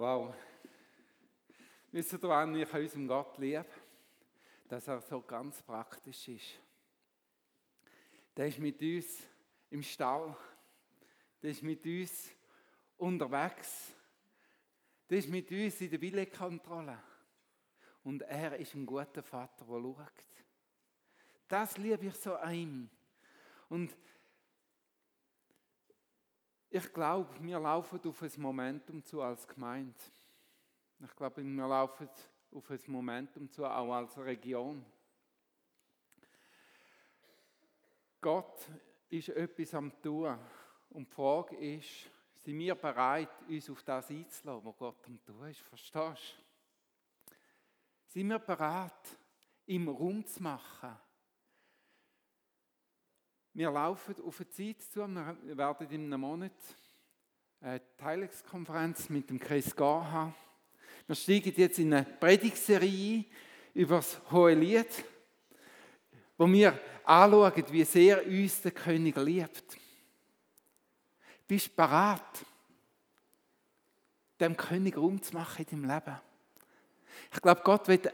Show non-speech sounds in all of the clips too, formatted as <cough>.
Wow. Wisst ihr, wann ich unserem Gott liebe? Dass er so ganz praktisch ist. Der ist mit uns im Stall. Der ist mit uns unterwegs. Der ist mit uns in der Willekontrolle. Und er ist ein guter Vater, der schaut. Das liebe ich so an ihm. Und ich glaube, wir laufen auf ein Momentum zu als Gemeinde. Ich glaube, wir laufen auf ein Momentum zu, auch als Region. Gott ist etwas am Tun. Und die Frage ist, sind wir bereit, uns auf das einzulassen, was Gott am Tun ist? Verstehst du? Sind wir bereit, ihm Raum zu Wir laufen auf eine Zeit zu, wir werden in einem Monat eine Teilungskonferenz mit dem Chris Gar haben. Wir steigen jetzt in eine Predigserie über das Hohe Lied, wo wir anschauen, wie sehr uns der König liebt. Bist du bereit, dem König Raum zu machen in deinem Leben? Ich glaube, Gott wird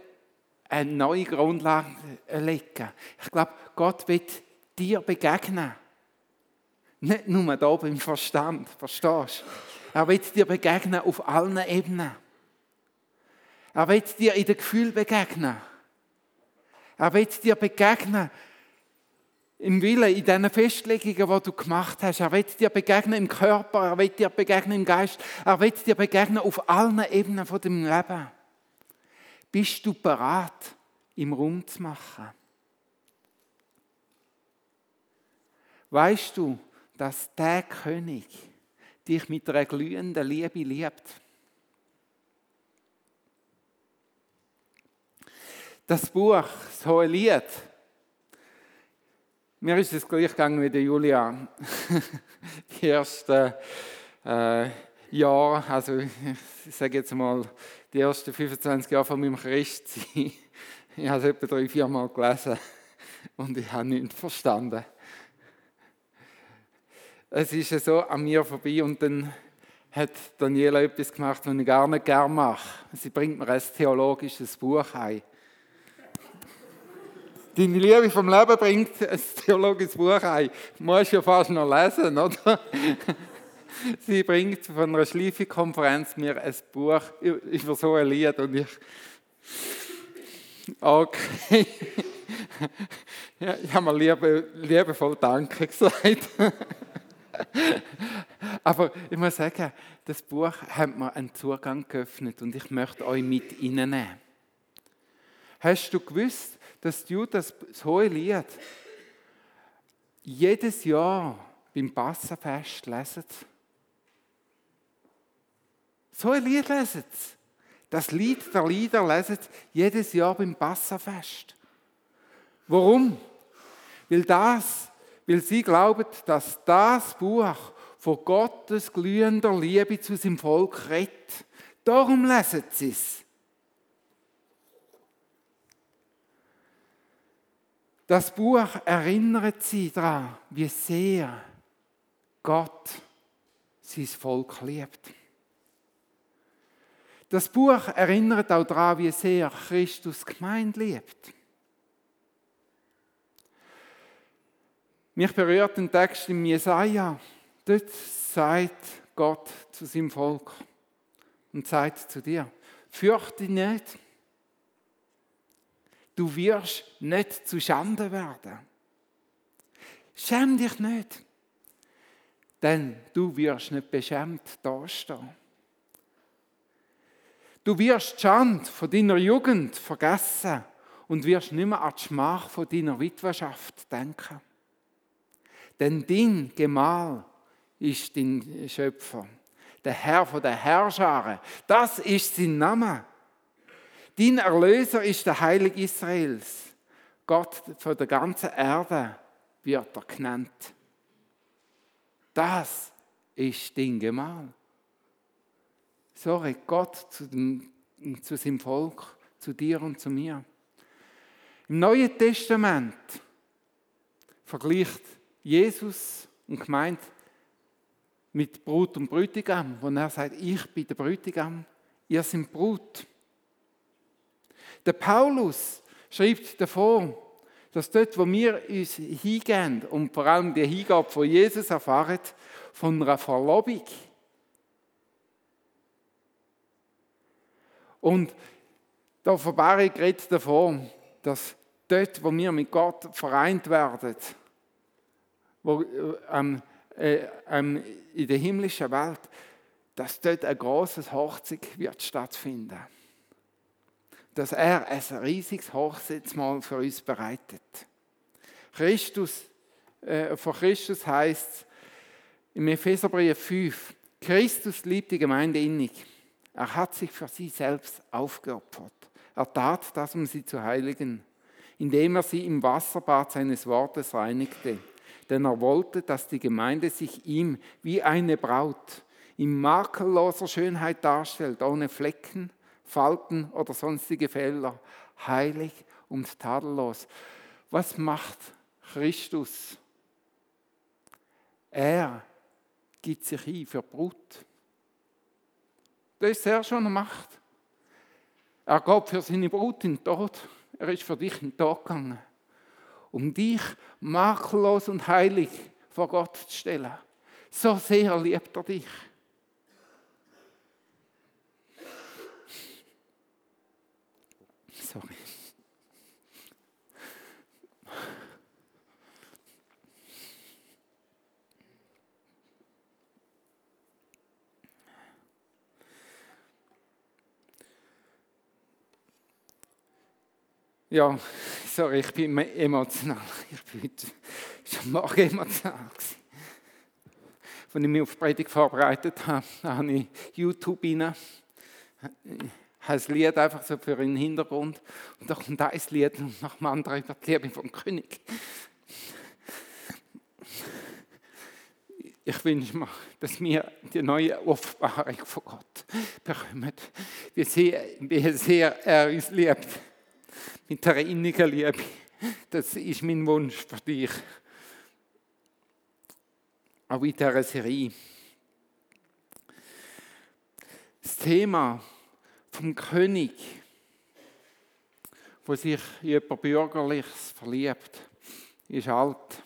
eine neue Grundlage legen. Ich glaube, Gott wird dir begegnen. Nicht nur da beim Verstand, verstehst du? Er wird dir begegnen auf allen Ebenen. Er wird dir in den Gefühl begegnen. Er wird dir begegnen im Willen, in diesen Festlegungen, die du gemacht hast. Er wird dir begegnen im Körper, er wird dir begegnen im Geist, er wird dir begegnen auf allen Ebenen von dem Leben. Bist du bereit, im Raum zu machen? Weißt du, dass der König dich mit einer glühenden Liebe liebt? Das Buch, das Hohe Lied, mir ist es gleich gegangen wie der Julia. <laughs> Die ersten äh, Jahre, also ich sage jetzt mal, die ersten 25 Jahre von meinem Christsein, ich habe es etwa drei, vier Mal gelesen und ich habe nichts verstanden. Es ist so an mir vorbei und dann hat Daniela etwas gemacht, was ich gar nicht gerne mache. Sie bringt mir ein theologisches Buch ein. Deine Liebe vom Leben bringt ein theologisches Buch ein. Du musst ja fast noch lesen, oder? Sie bringt von einer Schleife-Konferenz mir ein Buch über so ein Lied und ich. Okay. Ja, ich habe mir liebe, liebevoll Danke gesagt. <laughs> Aber ich muss sagen, das Buch hat mir einen Zugang geöffnet und ich möchte euch mit Ihnen nehmen. Hast du gewusst, dass du das, das hohe Lied jedes Jahr beim Passafest lesen. So ein Lied lesen. Das Lied der Lieder lesen jedes Jahr beim Passafest. Warum? Weil das, weil sie glauben, dass das Buch von Gottes glühender Liebe zu seinem Volk redet. Darum lesen sie es. Das Buch erinnert sie daran, wie sehr Gott sein Volk liebt. Das Buch erinnert auch daran, wie sehr Christus Gemeinde liebt. Mich berührt ein Text im Jesaja. Dort sagt Gott zu seinem Volk und sagt zu dir: Fürchte nicht, Du wirst nicht zu Schande werden. Schäm dich nicht, denn du wirst nicht beschämt dastehen. Du wirst die Schande von deiner Jugend vergessen und wirst nicht mehr an die Schmach von deiner Witwerschaft denken. Denn dein Gemahl ist dein Schöpfer, der Herr von der Herrscharen. Das ist sein Name. Dein Erlöser ist der Heilige Israels. Gott von der ganzen Erde wird er genannt. Das ist dein Gemahl. Sorry, Gott zu, dem, zu seinem Volk, zu dir und zu mir. Im Neuen Testament vergleicht Jesus und gemeint mit Brut und Brütigam, wo er sagt, ich bin der Brütigam ihr seid Brut. Der Paulus schreibt davor, dass dort, wo wir uns hingehen und vor allem die Hingabe von Jesus erfahren, von einer Verlobung. Und die Offenbarung redet davon, dass dort, wo wir mit Gott vereint werden, wo, ähm, äh, ähm, in der himmlischen Welt, dass dort ein großes Hochzeit wird stattfinden dass er ein riesiges Hochzeitsmahl für uns bereitet. Christus, äh, von Christus heißt im Epheserbrief 5, Christus liebt die Gemeinde innig. Er hat sich für sie selbst aufgeopfert. Er tat das, um sie zu heiligen, indem er sie im Wasserbad seines Wortes reinigte. Denn er wollte, dass die Gemeinde sich ihm wie eine Braut in makelloser Schönheit darstellt, ohne Flecken Falten oder sonstige Fehler, heilig und tadellos. Was macht Christus? Er gibt sich hin für Brut. Das ist er schon macht. Er geht für seine Brut in den Tod. Er ist für dich in den Tod gegangen. Um dich makellos und heilig vor Gott zu stellen. So sehr liebt er dich. Sorry. Ja, sorry, ich bin emotional. <laughs> Ich bin schon morgen emotional. Als ich mich auf die Predigt vorbereitet habe, habe ich YouTube rein ein Lied einfach so für den Hintergrund. Und da kommt ein Lied und nach dem anderen über die Liebe vom König. Ich wünsche mir, dass wir die neue Offenbarung von Gott bekommen. Wie sehr, wie sehr er uns liebt. Mit einer innigen Liebe. Das ist mein Wunsch für dich. Auch in dieser Serie. Das Thema vom König, wo sich jemand Bürgerliches verliebt, ist alt.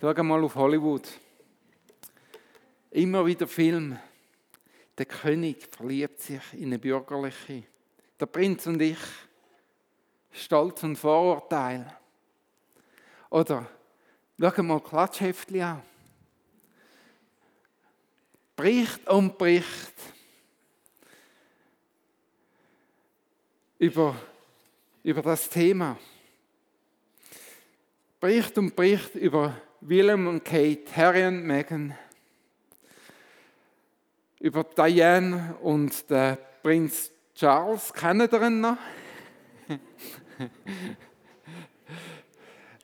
Schau mal auf Hollywood. Immer wieder Film. Der König verliebt sich in eine Bürgerliche. Der Prinz und ich. Stolz und Vorurteil. Oder schau mal Klatschheftchen an. Bricht und bricht über, über das Thema. Bricht und bricht über Willem und Kate, Harry und Meghan, über Diane und den Prinz Charles. Kennen ihr ihn noch?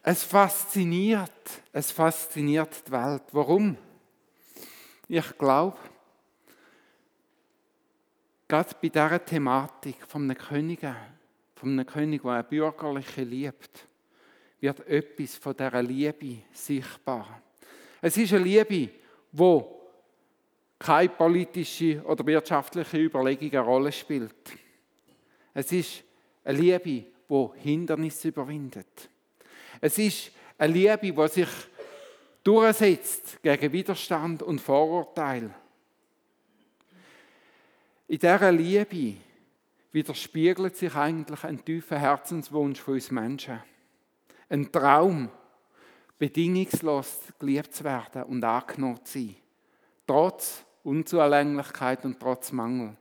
es fasziniert, es fasziniert die Welt. Warum? Ich glaube, gerade bei dieser Thematik von einem König, von einem König, der eine bürgerliche liebt, wird etwas von dieser Liebe sichtbar. Es ist eine Liebe, wo keine politische oder wirtschaftliche Überlegung eine Rolle spielt. Es ist eine Liebe, die Hindernisse überwindet. Es ist eine Liebe, die sich durchsetzt gegen Widerstand und Vorurteil in dieser Liebe widerspiegelt sich eigentlich ein tiefer Herzenswunsch von uns Menschen. Ein Traum, bedingungslos geliebt zu werden und angenommen zu sein. Trotz Unzulänglichkeit und trotz Mangel.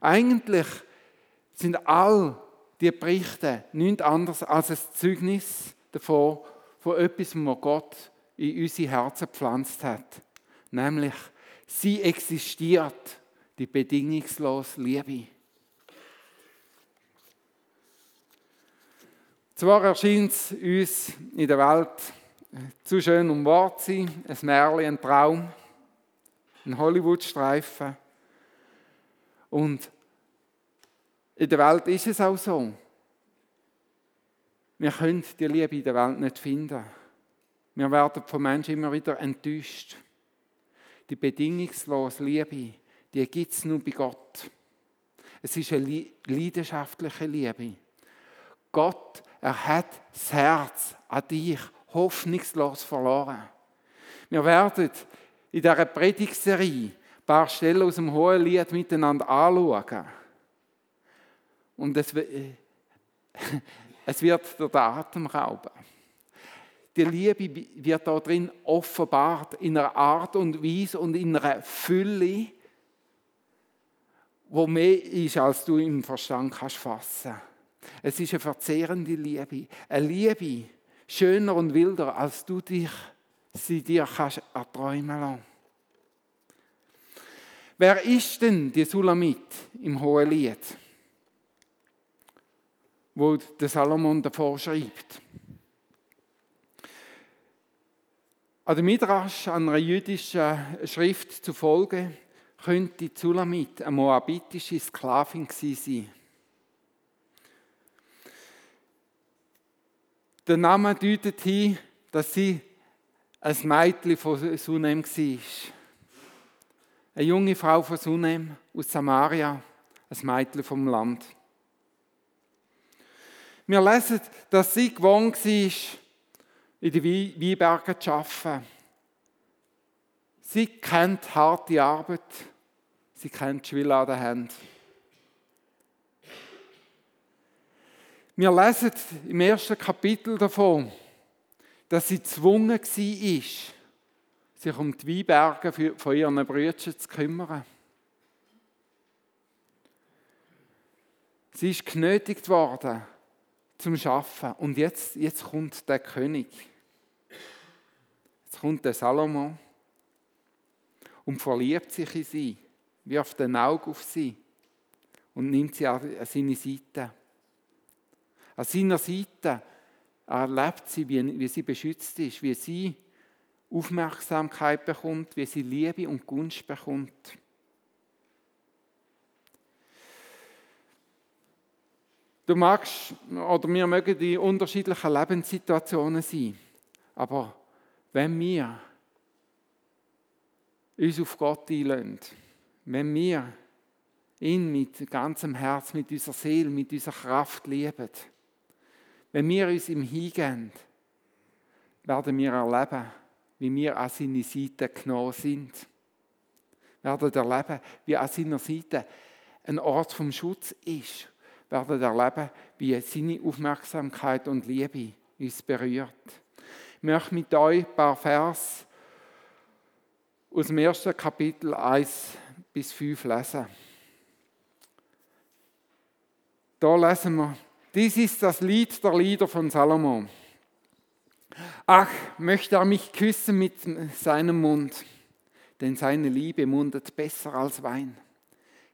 Eigentlich sind all die Berichte nichts anderes als ein Zeugnis davon, von etwas, was Gott in unsere Herzen gepflanzt hat. Nämlich Sie existiert, die bedingungslose Liebe. Zwar erscheint es uns in der Welt zu schön, um wahr zu sein, ein Märchen, ein Traum, ein Hollywood-Streifen. Und in der Welt ist es auch so. Wir können die Liebe in der Welt nicht finden. Wir werden von Menschen immer wieder enttäuscht. Die bedingungslose Liebe, die gibt es nur bei Gott. Es ist eine leidenschaftliche Liebe. Gott, er hat das Herz an dich hoffnungslos verloren. Wir werden in dieser Predigtserie ein paar Stellen aus dem Hohen Lied miteinander anschauen. Und es, <laughs> es wird der Atem rauben. Die Liebe wird da drin offenbart in einer Art und Weise und in einer Fülle, wo mehr ist, als du im Verstand kannst fassen. Es ist eine verzehrende Liebe, eine Liebe schöner und wilder, als du dich sie dir kannst erträumen lassen. Wer ist denn die Sulamit im Hohen Lied, wo der Salomon davor schreibt? An der Midrash, einer jüdischen Schrift zufolge, könnte die Zulamit eine moabitische Sklavin sein. Der Name deutet hin, dass sie ein Mädchen von Sunem war. Eine junge Frau von Sunem aus Samaria, ein Mädchen vom Land. Wir lesen, dass sie gewohnt war, in den Weinbergen zu arbeiten. Sie kennt harte Arbeit, sie kennt Schwille an der Hand. Wir lesen im ersten Kapitel davon, dass sie gezwungen war, sich um die Weinberge von ihren Brüdern zu kümmern. Sie ist genötigt worden zum Schaffen. Und jetzt, jetzt kommt der König. Jetzt kommt der Salomo und verliebt sich in sie, wirft ein Auge auf sie und nimmt sie an seine Seite. An seiner Seite erlebt sie, wie, wie sie beschützt ist, wie sie Aufmerksamkeit bekommt, wie sie Liebe und Gunst bekommt. Du magst, oder wir mögen die unterschiedlichen Lebenssituationen sein, aber wenn wir uns auf Gott einlösen, wenn wir ihn mit ganzem Herz, mit unserer Seele, mit unserer Kraft lieben, wenn wir uns ihm hingehen, werden wir erleben, wie wir an seine Seite genommen sind. Wir werden erleben, wie an seiner Seite ein Ort vom Schutz ist. Wir werden erleben, wie seine Aufmerksamkeit und Liebe uns berührt. Ich möchte mit euch ein paar Vers aus dem ersten Kapitel 1 bis 5 lesen. Da lesen wir, dies ist das Lied der Lieder von Salomo. Ach, möchte er mich küssen mit seinem Mund, denn seine Liebe mundet besser als Wein.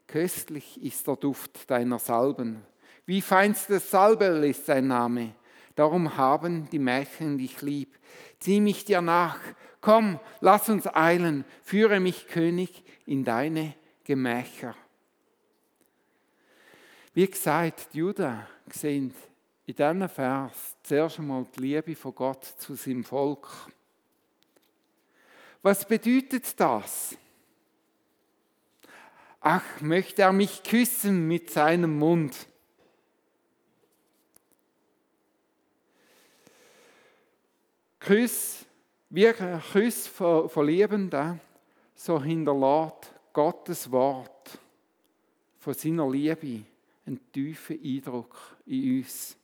Köstlich ist der Duft deiner Salben, wie feinstes Salbel ist sein Name. Darum haben die Mädchen dich lieb. Zieh mich dir nach, komm, lass uns eilen, führe mich, König, in deine Gemächer. Wie gesagt, die Juden sehen in diesem Vers zuerst einmal die Liebe von Gott zu seinem Volk. Was bedeutet das? Ach, möchte er mich küssen mit seinem Mund. Küss, wie ein von, von Liebenden, so hinterlässt Gottes Wort von seiner Liebe einen tiefen Eindruck in uns.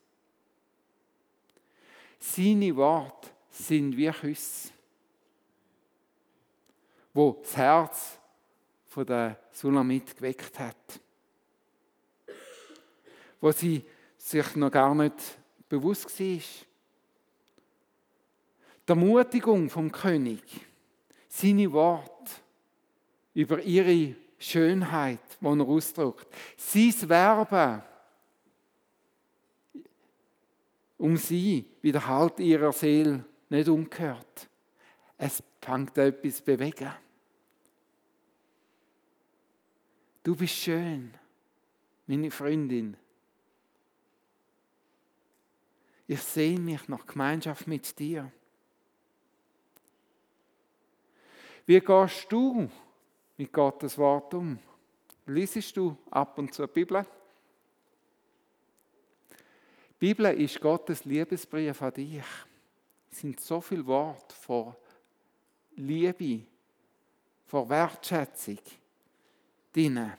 Seine Worte sind wie Küsse, wo das Herz von der Sulamit geweckt hat. Wo sie sich noch gar nicht bewusst war. Die Ermutigung vom König, seine Worte über ihre Schönheit, die er ausdrückt. Sein Werben um sie widerhallt ihrer Seele nicht umgehört. Es fängt etwas bewegen. Du bist schön, meine Freundin. Ich sehe mich nach Gemeinschaft mit dir. Wie gehst du mit Gottes Wort um? Liesest du ab und zu die Bibel? Die Bibel ist Gottes Liebesbrief an dich. Es sind so viele Worte von Liebe, von Wertschätzung drin.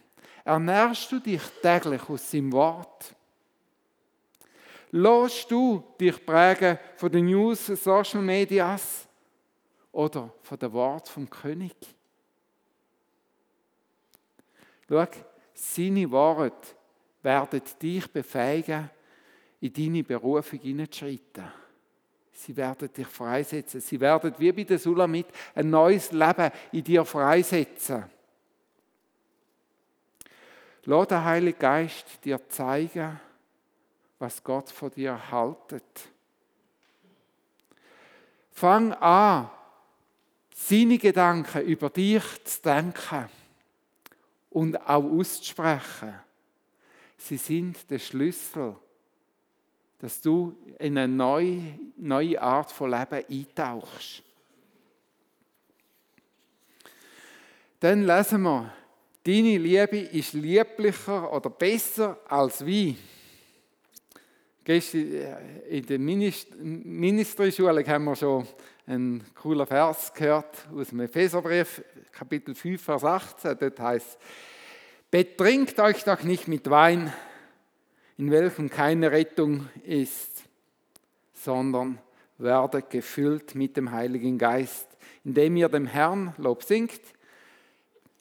Ernährst du dich täglich aus seinem Wort? Lässt du dich prägen von den News, Social Medias oder von den Wort vom König? Schau, seine Worte werden dich befähigen, in deine Berufung hineinzuschreiten. Sie werden dich freisetzen. Sie werden wie bei der Sulamit ein neues Leben in dir freisetzen. Lass den Heiligen Geist dir zeigen, was Gott von dir haltet. Fang an, seine Gedanken über dich zu denken und auch auszusprechen. Sie sind der Schlüssel, dass du in eine neue, neue Art von Leben eintauchst. Dann lesen wir, deine Liebe ist lieblicher oder besser als Wein. In der Ministry-Schule haben wir schon einen coolen Vers gehört aus dem Epheserbrief, Kapitel 5, Vers 18. Dort heißt: Betrinkt euch doch nicht mit Wein, in welchem keine Rettung ist, sondern werdet gefüllt mit dem Heiligen Geist, indem ihr dem Herrn Lob singt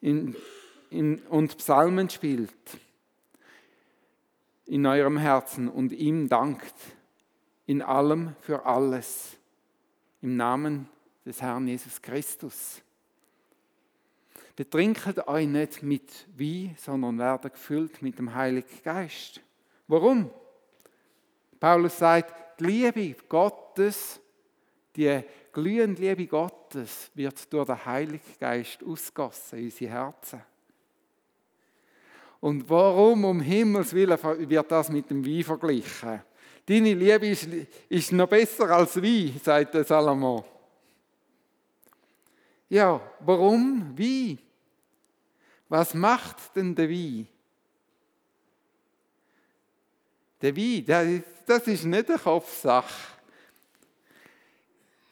in, in, und Psalmen spielt in eurem Herzen und ihm dankt in allem für alles im Namen des Herrn Jesus Christus. Betrinket euch nicht mit Wein, sondern werdet gefüllt mit dem Heiligen Geist. Warum? Paulus sagt, die Liebe Gottes, die glühende Liebe Gottes wird durch den Heiligen Geist ausgossen in unsere Herzen. Und warum um Himmels Willen wird das mit dem Wein verglichen? Deine Liebe ist, ist noch besser als Wein, sagt der Salomo. Ja, warum Wein? Was macht denn der Wein? Der Wein, das ist nicht eine Kopfsache.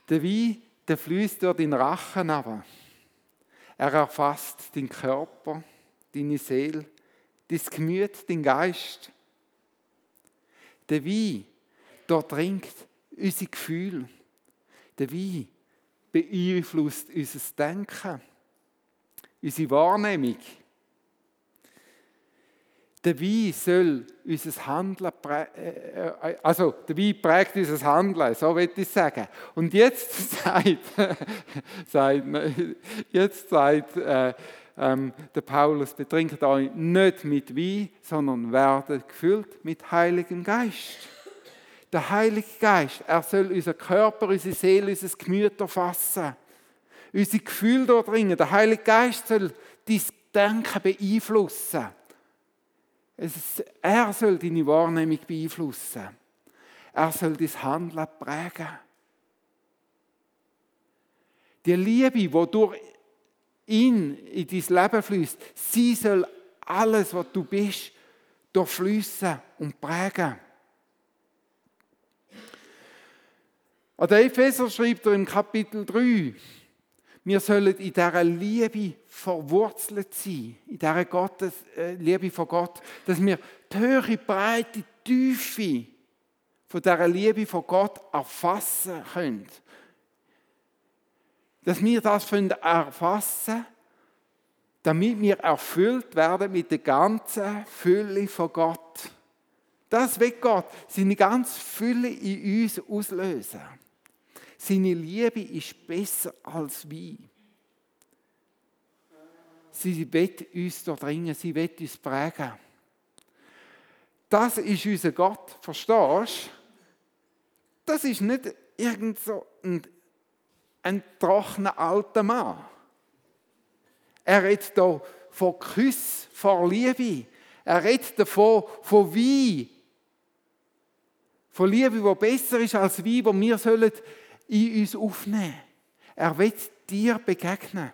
Der Wein, der fließt durch den Rachen aber. Er erfasst den Körper, deine Seele, das Gemüt, den Geist. Der Wein durchdringt unsere Gefühle. Der Wein beeinflusst unser Denken, unsere Wahrnehmung. Der Wein soll unser Handeln prägen, äh, äh, also der Wein prägt unser Handeln, so würde ich sagen. Und jetzt <laughs> sagt, <laughs> sagt jetzt sagt äh, ähm, der Paulus, betrinkt euch nicht mit Wein, sondern werdet gefüllt mit Heiligem Geist. Der Heilige Geist, er soll unser Körper, unsere Seele, unser Gemüt erfassen. Unsere Gefühle durchdringen. Der Heilige Geist soll dein Denken beeinflussen. Ist, er soll deine Wahrnehmung beeinflussen. Er soll dein Handeln prägen. Die Liebe, die durch ihn in dein Leben fließt, sie soll alles, was du bist, durchfließen und prägen. An der Epheser schreibt er im Kapitel 3, wir sollen in dieser Liebe verwurzelt sein, in dieser Gottes, äh, Liebe von Gott, dass wir die Höhe, Breite, Tiefe von dieser Liebe von Gott erfassen können dass wir das erfassen damit wir erfüllt werden mit der ganzen Fülle von Gott. Das wird Gott seine ganze Fülle in uns auslösen. Seine Liebe ist besser als Wein. Sie wird uns durchdringen, sie wird uns prägen. Das ist unser Gott, verstehst du? Das ist nicht irgend so ein ein trockener alter Mann. Er redet hier von Küss, von Liebe. Er redet davon, von Wein. Von Liebe, die besser ist als Wein, die wir sollen in uns aufnehmen Er will dir begegnen.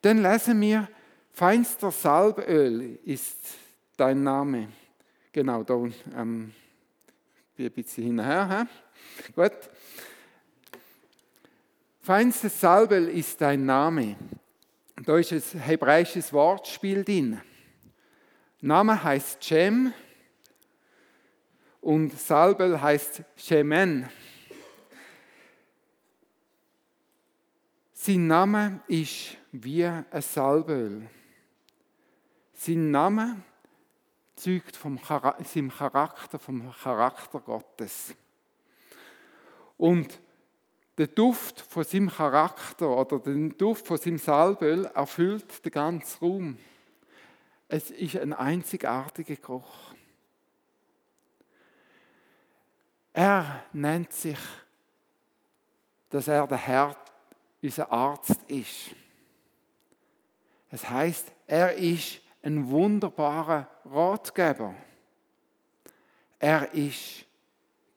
Dann lesen wir, feinster Salböl ist dein Name. Genau, da ähm, ein bisschen hinterher. He? Gut. Feinstes Salböl ist dein Name. Da ist ein hebräisches Wortspiel drin. Name heißt Shem und Salbel heißt Shemen. Sein Name ist wie ein Salböl. Sein Name zeugt vom Charakter, vom Charakter Gottes. Und der Duft von seinem Charakter oder der Duft von seinem Salböl erfüllt den ganzen Raum. Es ist ein einzigartiger Geruch. Er nennt sich, dass er der Herr, unser Arzt ist. Es heißt, er ist ein wunderbarer Ratgeber. Er ist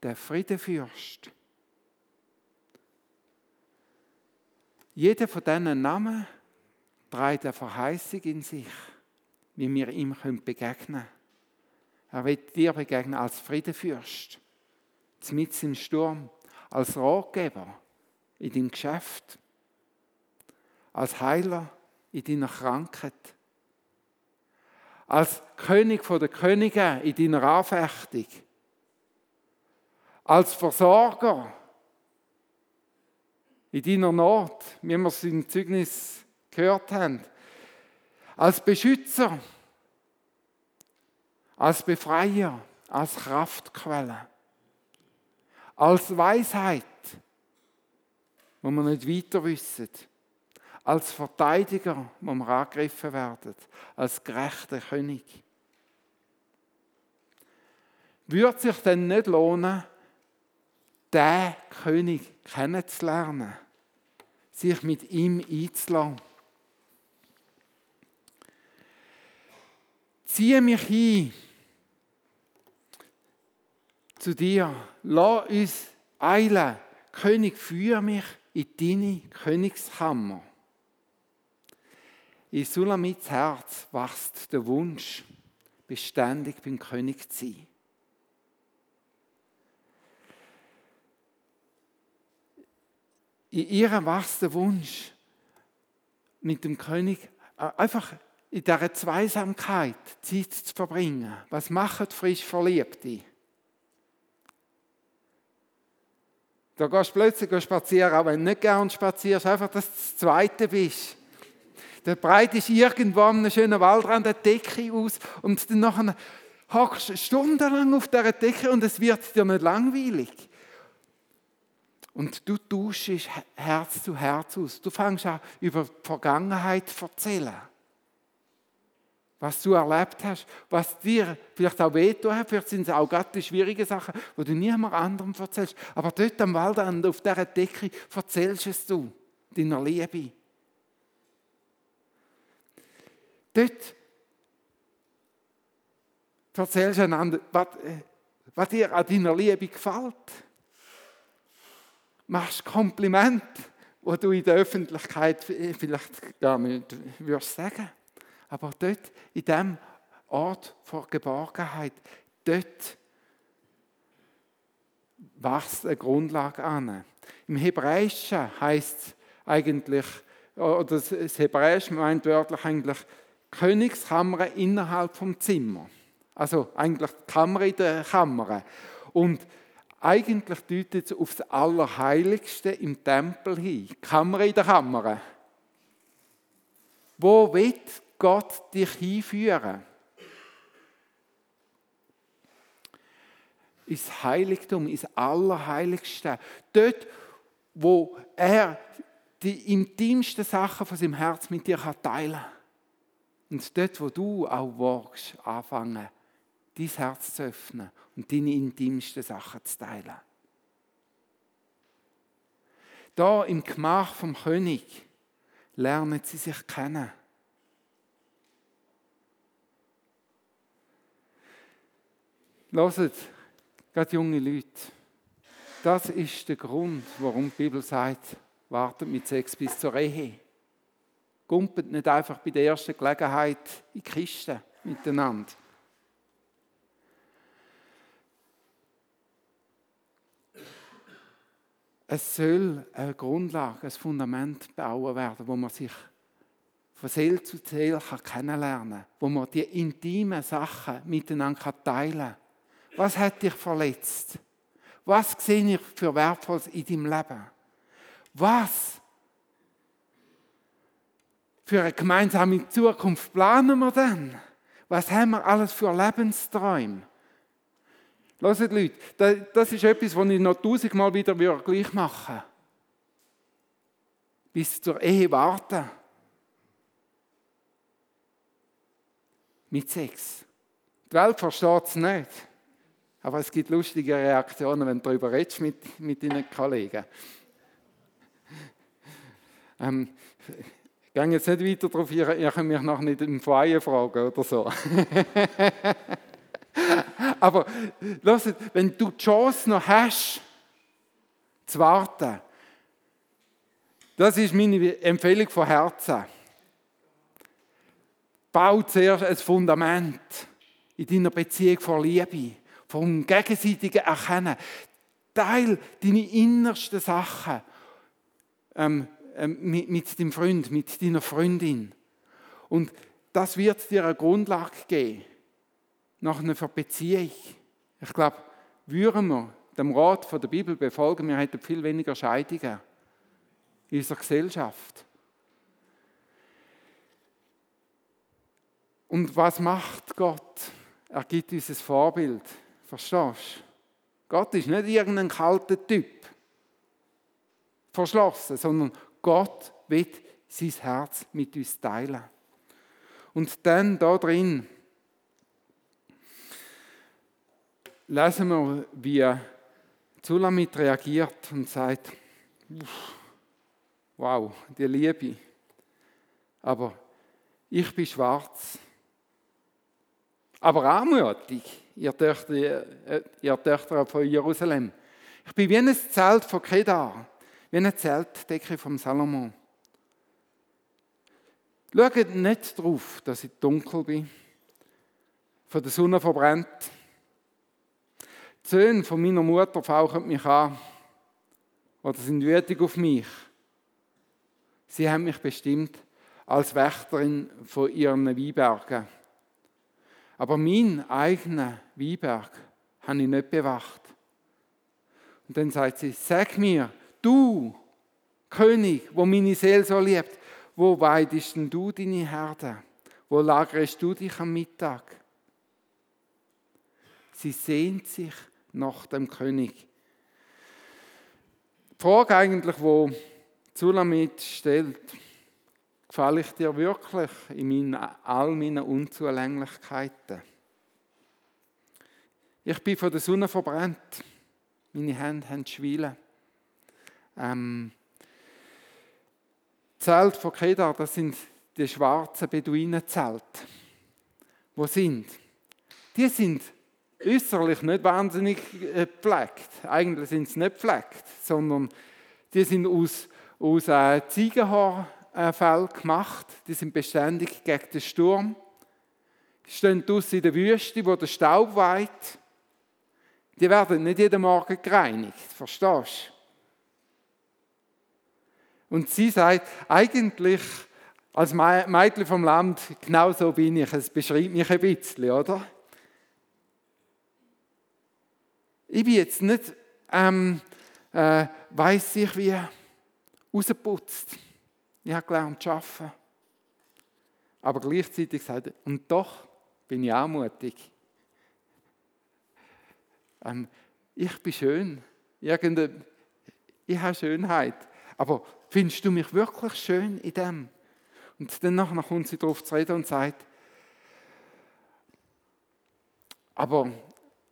der Friedefürst. Jeder von diesen Namen trägt eine Verheißung in sich wie wir ihm begegnen können. Er wird dir begegnen als Friedenfürst, mit im Sturm, als Ratgeber in deinem Geschäft, als Heiler in deiner Krankheit, als König der Könige in deiner Anfechtung, als Versorger in deiner Not, wie wir es im Zeugnis gehört haben, als Beschützer, als Befreier, als Kraftquelle, als Weisheit, wo wir nicht weiter wissen, als Verteidiger, wo wir angegriffen werden, als gerechter König. Würde sich denn nicht lohnen, den König kennenzulernen, sich mit ihm einzulassen? Ziehe mich hin zu dir. Lass uns eilen. König, führe mich in deine Königshammer. In Sulamits Herz wächst der Wunsch, beständig beim König zu sein. In ihrem wächst der Wunsch, mit dem König äh, einfach in dieser Zweisamkeit Zeit zu verbringen. Was machen frisch Verliebte? Da gehst du plötzlich spazieren, auch wenn du nicht gern spazierst, einfach, dass du das Zweite bist. Da breitest irgendwo einen schönen Waldrand eine Decke aus und dann hockst du stundenlang auf dieser Decke und es wird dir nicht langweilig. Und du tauschst Herz zu Herz aus. Du fängst an, über die Vergangenheit zu erzählen was du erlebt hast, was dir vielleicht auch wehtun hat, vielleicht sind es auch gerade die schwierigen Sachen, wo du niemand anderem erzählst. Aber dort am Waldrand, auf dieser Decke, erzählst es du, deiner Liebe. Dort erzählst du einander, was, äh, was dir an deiner Liebe gefällt. Machst Kompliment, wo du in der Öffentlichkeit vielleicht gar nicht würdest sagen aber dort, in dem Ort vor Geborgenheit, dort wächst eine Grundlage an. Im Hebräischen heißt es eigentlich, oder das Hebräisch meint wörtlich eigentlich Königskammer innerhalb vom Zimmer. Also eigentlich die Kammer in der Kammer. Und eigentlich deutet es auf das Allerheiligste im Tempel hin. Kammer in der Kammer. Wo wird Gott dich hinführen? Ins Heiligtum, ins Allerheiligste. Dort, wo er die intimsten Sachen von seinem Herz mit dir teilen kann. Und dort, wo du auch wagst, anfangen, dein Herz zu öffnen und deine intimsten Sachen zu teilen. Da im Gemach vom König lernen sie sich kennen. Hört, gerade junge Leute, das ist der Grund, warum die Bibel sagt, wartet mit Sex bis zur Ehe. Gumpet nicht einfach bei der ersten Gelegenheit in die Kiste miteinander. Es soll eine Grundlage, ein Fundament bauen werden, wo man sich von Seele zu Seele kennenlernen kann, wo man die intimen Sachen miteinander teilen kann. Was hat dich verletzt? Was sehe ich für Wertvolles in deinem Leben? Was für eine gemeinsame Zukunft planen wir denn? Was haben wir alles für Lebensträume? Hört Leute, das ist etwas, was ich noch tausendmal wieder gleich machen würde. Bis zur Ehe warten. Mit Sex. Die Welt versteht es nicht. Aber es gibt lustige Reaktionen, wenn du darüber redest mit, mit deinen Kollegen. Ähm, ich gehe jetzt nicht weiter darauf, ihr, ihr könnt mich noch nicht im Freien fragen oder so. <laughs> Aber lasst, wenn du die Chance noch hast, zu warten, das ist meine Empfehlung von Herzen. Bau zuerst ein Fundament in deiner Beziehung vor Liebe, vom gegenseitigen Erkennen. Teil deine innersten Sachen ähm, ähm, mit, mit deinem Freund, mit deiner Freundin. Und das wird dir eine Grundlage geben nach einer Beziehung. Ich glaube, würden wir dem Rat von der Bibel befolgen, wir hätten viel weniger Scheidungen in unserer Gesellschaft. Und was macht Gott? Er gibt uns ein Vorbild. Verstehst du? Gott ist nicht irgendein kalter Typ, verschlossen, sondern Gott wird sein Herz mit uns teilen. Und dann da drin lesen wir, wie Zulamit reagiert und sagt, wow, die Liebe, aber ich bin schwarz, aber anmutig, ihr Töchter, äh, ihr Töchter von Jerusalem. Ich bin wie ein Zelt von Kedar, wie eine Zeltdecke vom Salomon. Schaut nicht darauf, dass ich dunkel bin, von der Sonne verbrennt, die Söhne von meiner Mutter fauchen mich an oder sind wütig auf mich. Sie haben mich bestimmt als Wächterin von ihren Weinbergen. Aber mein eigener Weinberg habe ich nicht bewacht. Und dann sagt sie, sag mir, du, König, wo meine Seele so liebt, wo weidest denn du deine Herde? Wo lagerst du dich am Mittag? Sie sehnt sich nach dem König. Die Frage eigentlich, wo Zulamit stellt, gefalle ich dir wirklich in meinen, all meinen Unzulänglichkeiten? Ich bin von der Sonne verbrannt. Meine Hände haben Schwielen. Ähm, Zelt von Kedar, das sind die schwarzen Beduinenzelte. Wo sind? Die sind äußerlich nicht wahnsinnig äh, gepflegt. Eigentlich sind sie nicht gepflegt, sondern die sind aus, aus äh, Ziegenhaarfell gemacht. Die sind beständig gegen den Sturm. Die stehen draussen in der Wüste, wo der Staub weht. Die werden nicht jeden Morgen gereinigt. Verstehst du? Und sie sagt, eigentlich als Mädchen vom Land, genau so bin ich. Es beschreibt mich ein bisschen, oder? Ich bin jetzt nicht, ähm, äh, weiss ich wie, rausgeputzt. Ich habe gelernt zu arbeiten. Aber gleichzeitig sagt er, und doch bin ich auch mutig. Ähm, ich bin schön. Irgende, ich habe Schönheit. Aber findest du mich wirklich schön in dem? Und dann kommt sie darauf zu reden und sagt, aber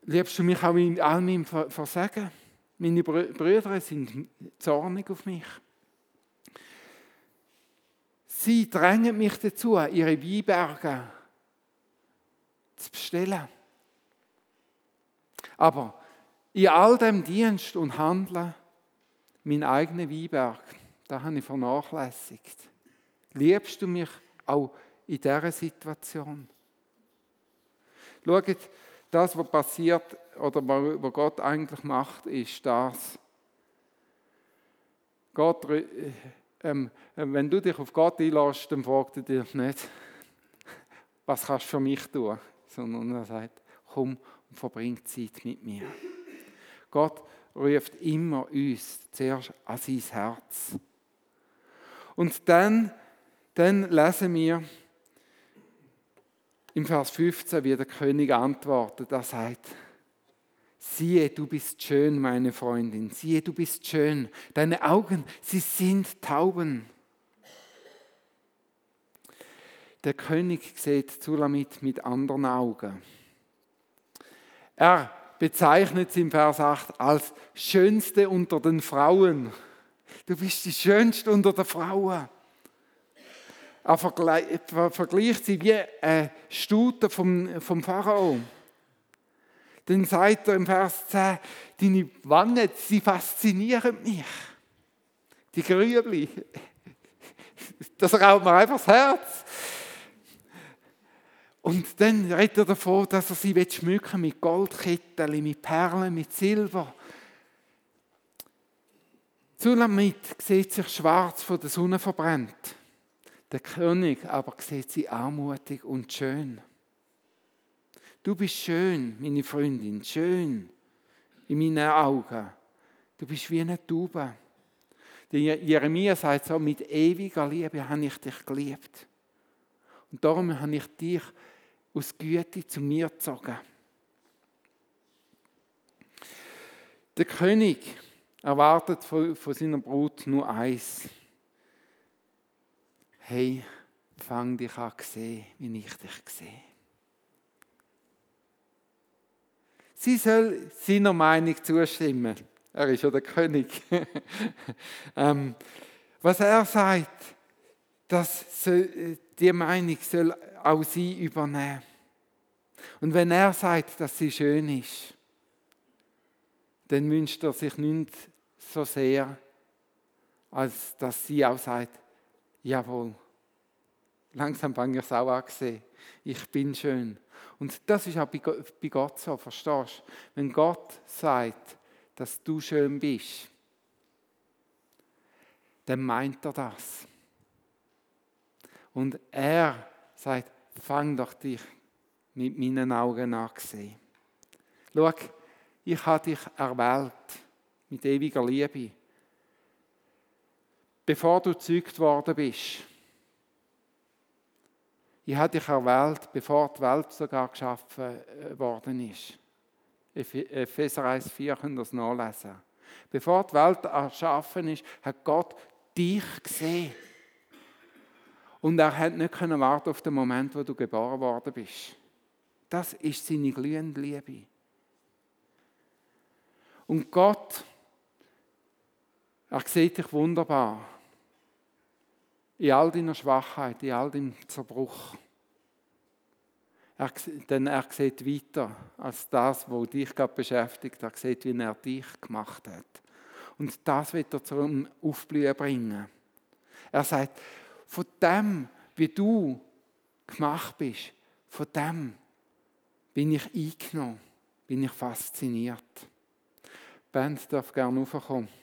Liebst du mich auch in all meinem Versagen? Meine Brüder sind zornig auf mich. Sie drängen mich dazu, ihre Weinberge zu bestellen. Aber in all dem Dienst und Handeln, mein eigener Weinberg, da habe ich vernachlässigt. Liebst du mich auch in dieser Situation? Schaut, das, was passiert oder was Gott eigentlich macht, ist das. Gott, äh, ähm, wenn du dich auf Gott einlässt, dann fragt er dich nicht, <laughs> was kannst du für mich tun, sondern er sagt, komm und verbring Zeit mit mir. Gott ruft immer uns zuerst an sein Herz. Und dann, dann lesen wir im Vers 15, wie der König antwortet. Er sagt, siehe, du bist schön, meine Freundin, siehe, du bist schön. Deine Augen, sie sind Tauben. Der König sieht Zulamit mit anderen Augen. Er bezeichnet sie im Vers 8 als schönste unter den Frauen. Du bist die schönste unter den Frauen. Er vergleicht sie wie eine Stute vom, vom Pharao. Dann sagt er im Vers 10, deine Wangen, sie faszinieren mich. Die Grübli. <laughs> Das raubt mir einfach das Herz. Und dann redet er davon, dass er sie schmücken mit Goldketten, mit Perlen, mit Silber. Zulamit sieht sich schwarz von der Sonne verbrennt. Der König aber sieht sie anmutig und schön. Du bist schön, meine Freundin, schön in meinen Augen. Du bist wie eine Taube. Der Jeremia sagt so, mit ewiger Liebe habe ich dich geliebt. Und darum habe ich dich aus Güte zu mir gezogen. Der König erwartet von, seiner Brut nur eins. Hey, fang dich an sehen, wie ich dich sehe. Sie soll seiner Meinung zustimmen. Er ist ja der König. <laughs> ähm, was er sagt, dass die Meinung soll auch sie übernehmen. Und wenn er sagt, dass sie schön ist, dann wünscht er sich nicht so sehr, als dass sie auch sagt, jawohl, langsam fange ich es auch an sehen. Ich bin schön. Und das ist auch bei Gott so, verstehst du? Wenn Gott sagt, dass du schön bist, dann meint er das. Und er sagt, fang doch dich mit meinen Augen an. Schau, ich habe dich erwählt mit ewiger Liebe. Bevor du gezeugt worden bist, ich habe dich erwählt, bevor die Welt sogar geschaffen äh, worden ist. Epheser 1,4 könnt ihr es nachlesen. Bevor die Welt erschaffen ist, hat Gott dich gesehen. Und er hat nicht können warten auf den Moment, wo du geboren worden bist. Das ist seine glühende Liebe. Und Gott, er sieht dich wunderbar. In all deiner Schwachheit, in all deinem Zerbruch. Er, denn er sieht weiter als das, was dich gerade beschäftigt. Er sieht, wie er dich gemacht hat. Und das wird er zum Aufblühen bringen. Er sagt, von dem, wie du gemacht bist, von dem bin ich eingenommen, bin ich fasziniert. Die Band darf gerne raufkommen.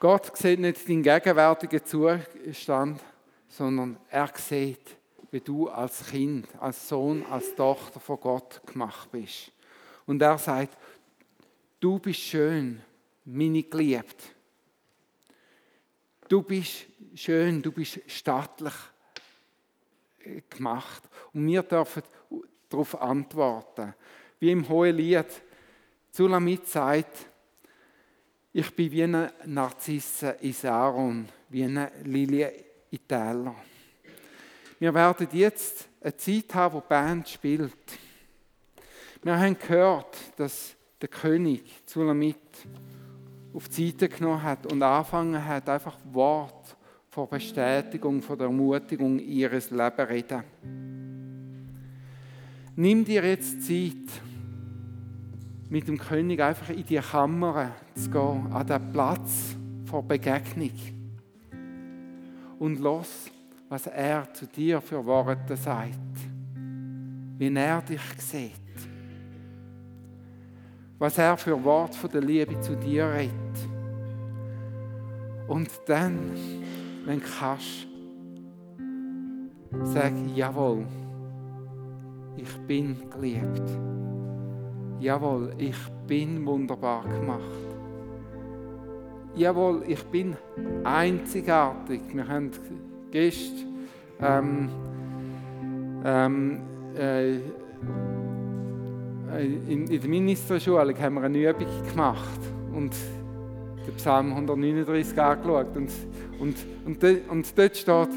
Gott sieht nicht deinen gegenwärtigen Zustand, sondern er sieht, wie du als Kind, als Sohn, als Tochter von Gott gemacht bist. Und er sagt, du bist schön, meine Geliebte. Du bist schön, du bist stattlich äh, gemacht. Und wir dürfen darauf antworten. Wie im Hohen Lied, Zulamit sagt, ich bin wie eine Narzisse in Saron, wie eine Lilie in Täler. Wir werden jetzt eine Zeit haben, wo die Band spielt. Wir haben gehört, dass der König Zulamit auf die Seite genommen hat und angefangen hat, einfach Wort von Bestätigung, von der Ermutigung ihres Lebens reden. Nimm dir jetzt Zeit, mit dem König einfach in die Kammer zu gehen, an den Platz vor Begegnung. und los, was er zu dir für Worte sagt. Wie er dich sieht. Was er für Wort von der Liebe zu dir redet. Und dann, wenn du kannst, sag, jawohl, ich bin geliebt. Jawohl, ich bin wunderbar gemacht. Jawohl, ich bin einzigartig. Wir haben gestern ähm, ähm, äh, in, in der Ministerschule haben wir eine Übung gemacht und den Psalm 139 angeschaut. Und, und, und, und dort steht,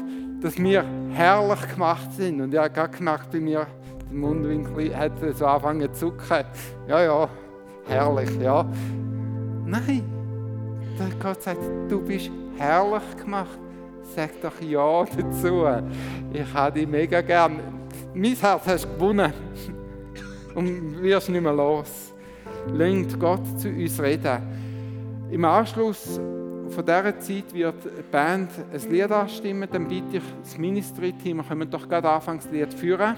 dass wir herrlich gemacht sind. Und ich habe gerade gemerkt, bei mir, der Mundwinkel hat so angefangen zu zucken. Ja, ja, herrlich, ja. Nein, Gott sagt, du bist herrlich gemacht. Sag doch Ja dazu. Ich habe dich mega gern. Mein Herz hast du gewonnen. Und wirst nicht mehr los. Lasst Gott zu uns reden. Im Anschluss von dieser Zeit wird die Band ein Lied anstimmen. Dann bitte ich das Ministry-Team, wir können doch gerade anfangs das Lied führen.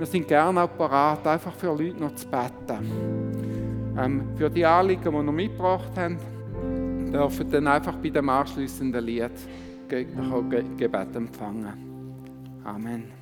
Wir sind gerne auch parat, einfach für Leute noch zu beten. Ähm, für die Anliegen, die wir noch mitgebracht haben, dürfen dann einfach bei dem anschließenden Lied Gebet empfangen. Amen.